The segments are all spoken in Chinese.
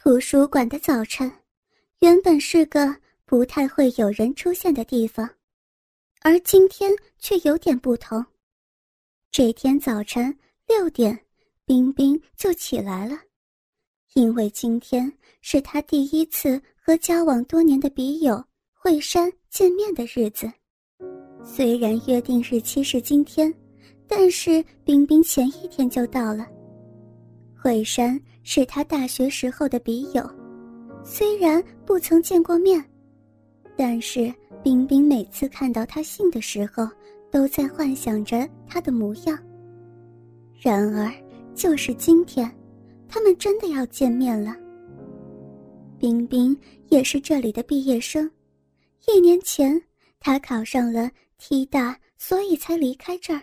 图书馆的早晨，原本是个不太会有人出现的地方，而今天却有点不同。这天早晨六点，冰冰就起来了，因为今天是他第一次和交往多年的笔友惠山见面的日子。虽然约定日期是今天，但是冰冰前一天就到了。惠山是他大学时候的笔友，虽然不曾见过面，但是冰冰每次看到他信的时候，都在幻想着他的模样。然而，就是今天，他们真的要见面了。冰冰也是这里的毕业生，一年前他考上了 T 大，所以才离开这儿。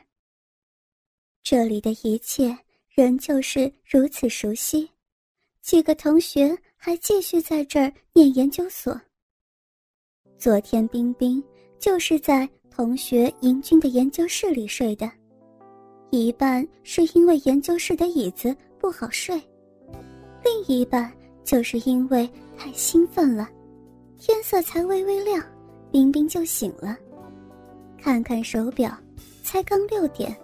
这里的一切。仍旧是如此熟悉，几个同学还继续在这儿念研究所。昨天冰冰就是在同学迎军的研究室里睡的，一半是因为研究室的椅子不好睡，另一半就是因为太兴奋了。天色才微微亮，冰冰就醒了，看看手表，才刚六点。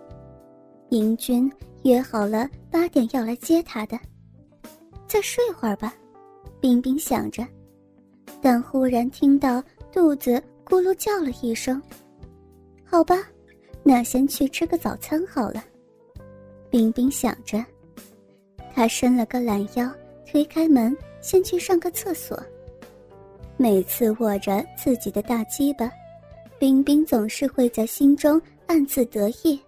迎军。约好了八点要来接他的，再睡会儿吧，冰冰想着，但忽然听到肚子咕噜叫了一声。好吧，那先去吃个早餐好了。冰冰想着，他伸了个懒腰，推开门，先去上个厕所。每次握着自己的大鸡巴，冰冰总是会在心中暗自得意。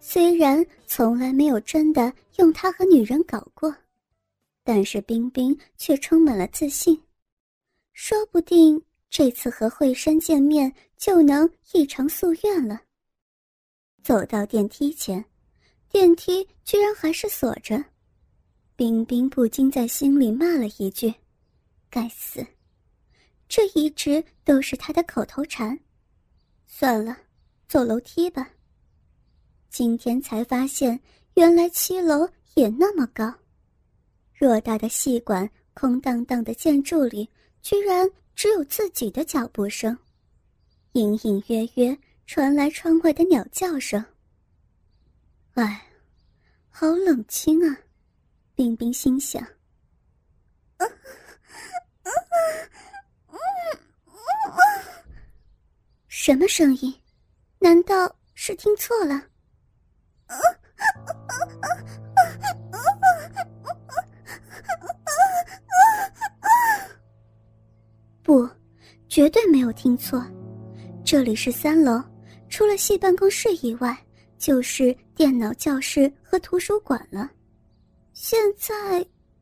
虽然从来没有真的用它和女人搞过，但是冰冰却充满了自信，说不定这次和惠山见面就能一偿夙愿了。走到电梯前，电梯居然还是锁着，冰冰不禁在心里骂了一句：“该死！”这一直都是他的口头禅。算了，走楼梯吧。今天才发现，原来七楼也那么高。偌大的戏馆，空荡荡的建筑里，居然只有自己的脚步声，隐隐约约传来窗外的鸟叫声。哎，好冷清啊！冰冰心想。什么声音？难道是听错了？有听错，这里是三楼，除了系办公室以外，就是电脑教室和图书馆了。现在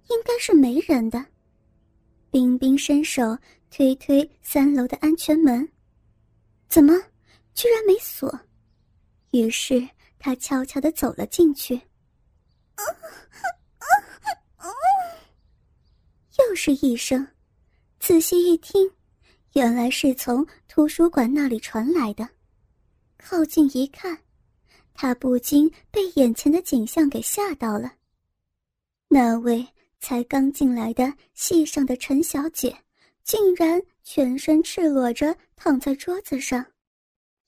应该是没人的。冰冰伸手推推三楼的安全门，怎么，居然没锁？于是。他悄悄的走了进去，又是一声，仔细一听，原来是从图书馆那里传来的。靠近一看，他不禁被眼前的景象给吓到了。那位才刚进来的戏上的陈小姐，竟然全身赤裸着躺在桌子上。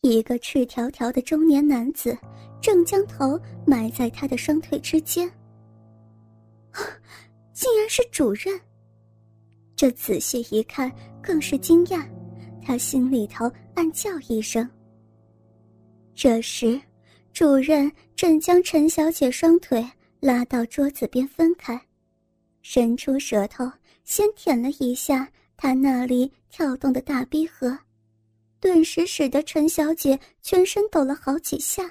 一个赤条条的中年男子正将头埋在他的双腿之间，竟然是主任。这仔细一看，更是惊讶，他心里头暗叫一声。这时，主任正将陈小姐双腿拉到桌子边分开，伸出舌头先舔了一下她那里跳动的大逼核。顿时使得陈小姐全身抖了好几下。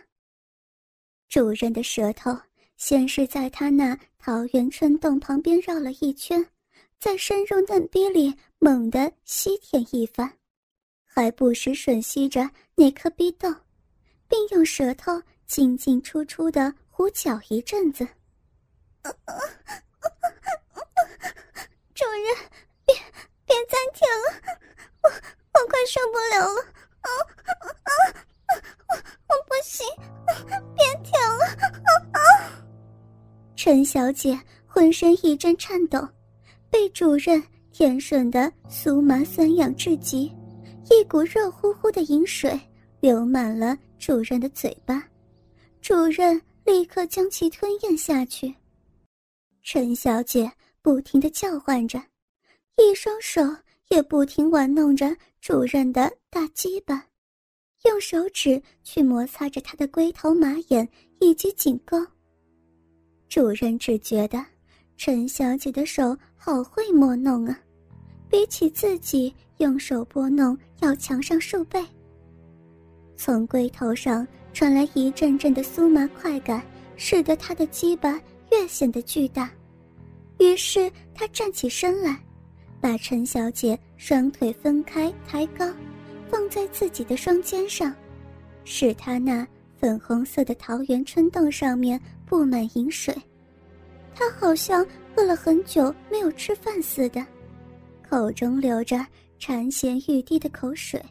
主任的舌头先是在她那桃源春洞旁边绕了一圈，再深入嫩逼里猛地吸舔一番，还不时吮吸着那颗逼豆，并用舌头进进出出的胡搅一阵子。主人，别别暂停了，我。我快受不了了！啊啊啊！我我不行，别舔了！啊啊！陈小姐浑身一阵颤抖，被主任舔吮的酥麻酸痒至极，一股热乎乎的饮水流满了主任的嘴巴，主任立刻将其吞咽下去。陈小姐不停的叫唤着，一双手也不停玩弄着主任的大鸡巴，用手指去摩擦着他的龟头、马眼以及颈沟。主任只觉得。陈小姐的手好会摸弄啊，比起自己用手拨弄要强上数倍。从龟头上传来一阵阵的酥麻快感，使得他的鸡巴越显得巨大。于是他站起身来，把陈小姐双腿分开抬高，放在自己的双肩上，使她那粉红色的桃源春洞上面布满饮水。他好像饿了很久没有吃饭似的，口中流着馋涎欲滴的口水。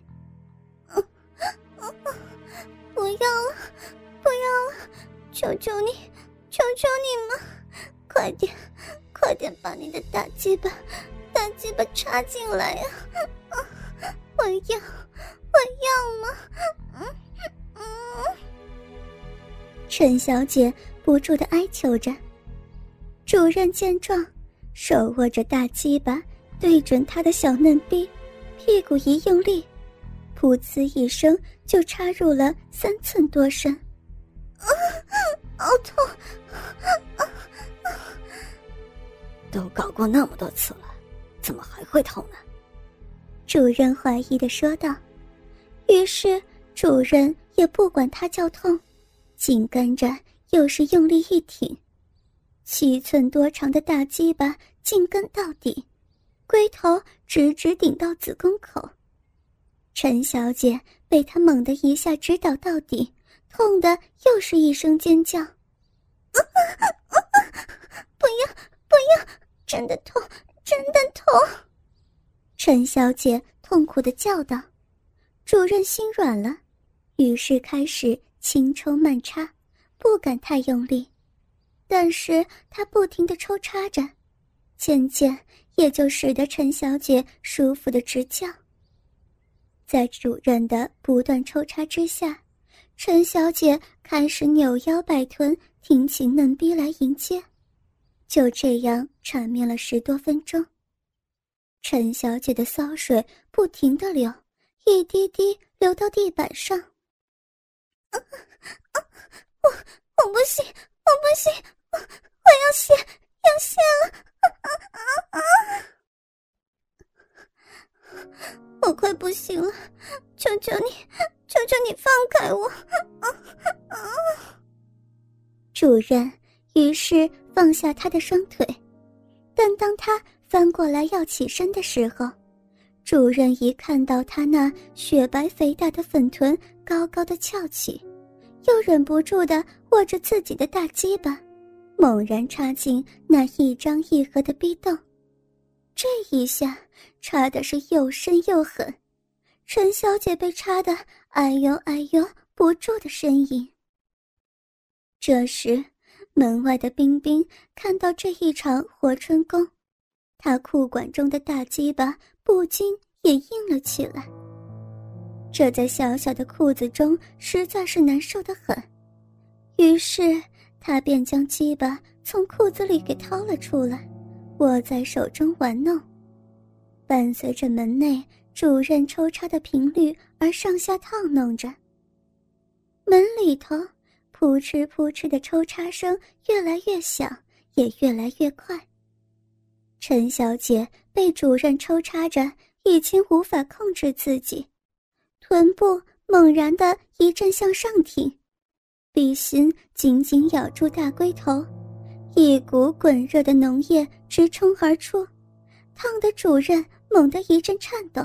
不要了，不要了！求求你，求求你们，快点，快点把你的大鸡巴、大鸡巴插进来呀！我要，我要吗？嗯嗯。陈小姐不住的哀求着。主任见状，手握着大鸡巴对准他的小嫩逼，屁股一用力，噗呲一声就插入了三寸多深。啊，好痛！都搞过那么多次了，怎么还会痛呢？主任怀疑的说道。于是主任也不管他叫痛，紧跟着又是用力一挺。七寸多长的大鸡巴进根到底，龟头直直顶到子宫口。陈小姐被他猛的一下直捣到底，痛的又是一声尖叫：“不要，不要！真的痛，真的痛！”陈小姐痛苦的叫道。主任心软了，于是开始轻抽慢插，不敢太用力。但是他不停的抽插着，渐渐也就使得陈小姐舒服的直叫。在主任的不断抽插之下，陈小姐开始扭腰摆臀，挺起嫩逼来迎接。就这样缠绵了十多分钟。陈小姐的骚水不停的流，一滴滴流到地板上。啊啊！我我不行，我不行！我要泄，了！我快不行了，求求你，求求你放开我！主任于是放下他的双腿，但当他翻过来要起身的时候，主任一看到他那雪白肥大的粉臀高高的翘起，又忍不住的握着自己的大鸡巴。猛然插进那一张一合的逼洞，这一下插的是又深又狠，陈小姐被插的哎呦哎呦不住的呻吟。这时，门外的冰冰看到这一场活春宫，他裤管中的大鸡巴不禁也硬了起来。这在小小的裤子中实在是难受的很，于是。他便将鸡巴从裤子里给掏了出来，握在手中玩弄，伴随着门内主任抽插的频率而上下套弄着。门里头扑哧扑哧的抽插声越来越响，也越来越快。陈小姐被主任抽插着，已经无法控制自己，臀部猛然的一阵向上挺。李心紧紧咬住大龟头，一股滚热的浓液直冲而出，烫得主任猛地一阵颤抖，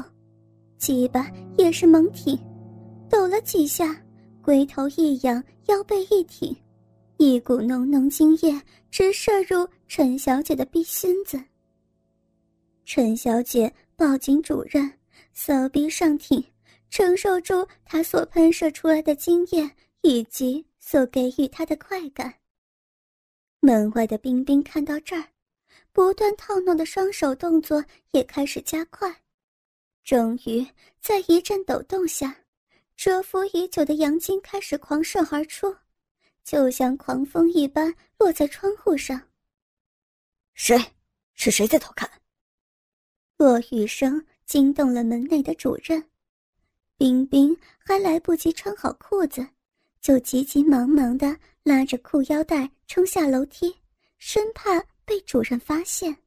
鸡巴也是猛挺，抖了几下，龟头一仰，腰背一挺，一股浓浓精液直射入陈小姐的逼心子。陈小姐抱紧主任，骚逼上挺，承受住他所喷射出来的精液以及。所给予他的快感。门外的冰冰看到这儿，不断套弄的双手动作也开始加快。终于，在一阵抖动下，蛰伏已久的阳精开始狂射而出，就像狂风一般落在窗户上。谁？是谁在偷看？落雨声惊动了门内的主任，冰冰还来不及穿好裤子，就急急忙忙的拉着裤腰带冲下楼梯，生怕被主人发现。